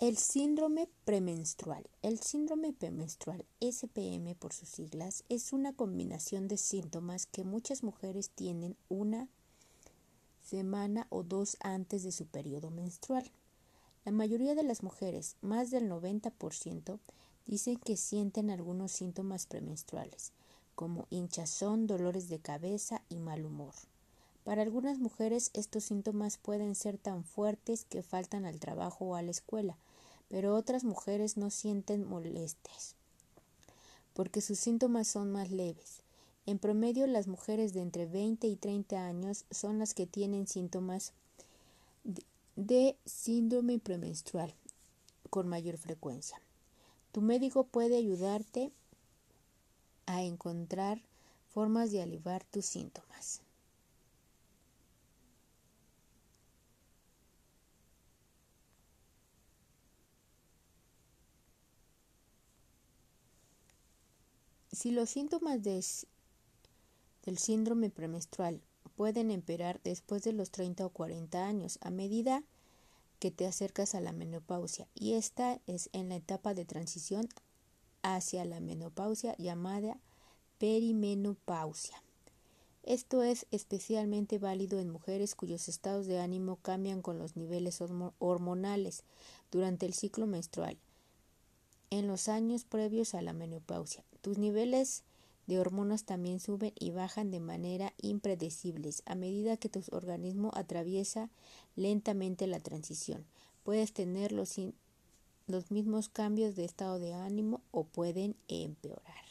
El síndrome premenstrual. El síndrome premenstrual, SPM por sus siglas, es una combinación de síntomas que muchas mujeres tienen una semana o dos antes de su periodo menstrual. La mayoría de las mujeres, más del 90%, dicen que sienten algunos síntomas premenstruales, como hinchazón, dolores de cabeza y mal humor. Para algunas mujeres estos síntomas pueden ser tan fuertes que faltan al trabajo o a la escuela, pero otras mujeres no sienten molestias porque sus síntomas son más leves. En promedio, las mujeres de entre 20 y 30 años son las que tienen síntomas de síndrome premenstrual con mayor frecuencia. Tu médico puede ayudarte a encontrar formas de aliviar tus síntomas. Si los síntomas del síndrome premenstrual pueden empeorar después de los 30 o 40 años a medida que te acercas a la menopausia y esta es en la etapa de transición hacia la menopausia llamada perimenopausia. Esto es especialmente válido en mujeres cuyos estados de ánimo cambian con los niveles hormonales durante el ciclo menstrual en los años previos a la menopausia. Tus niveles de hormonas también suben y bajan de manera impredecibles a medida que tu organismo atraviesa lentamente la transición. Puedes tener los, los mismos cambios de estado de ánimo o pueden empeorar.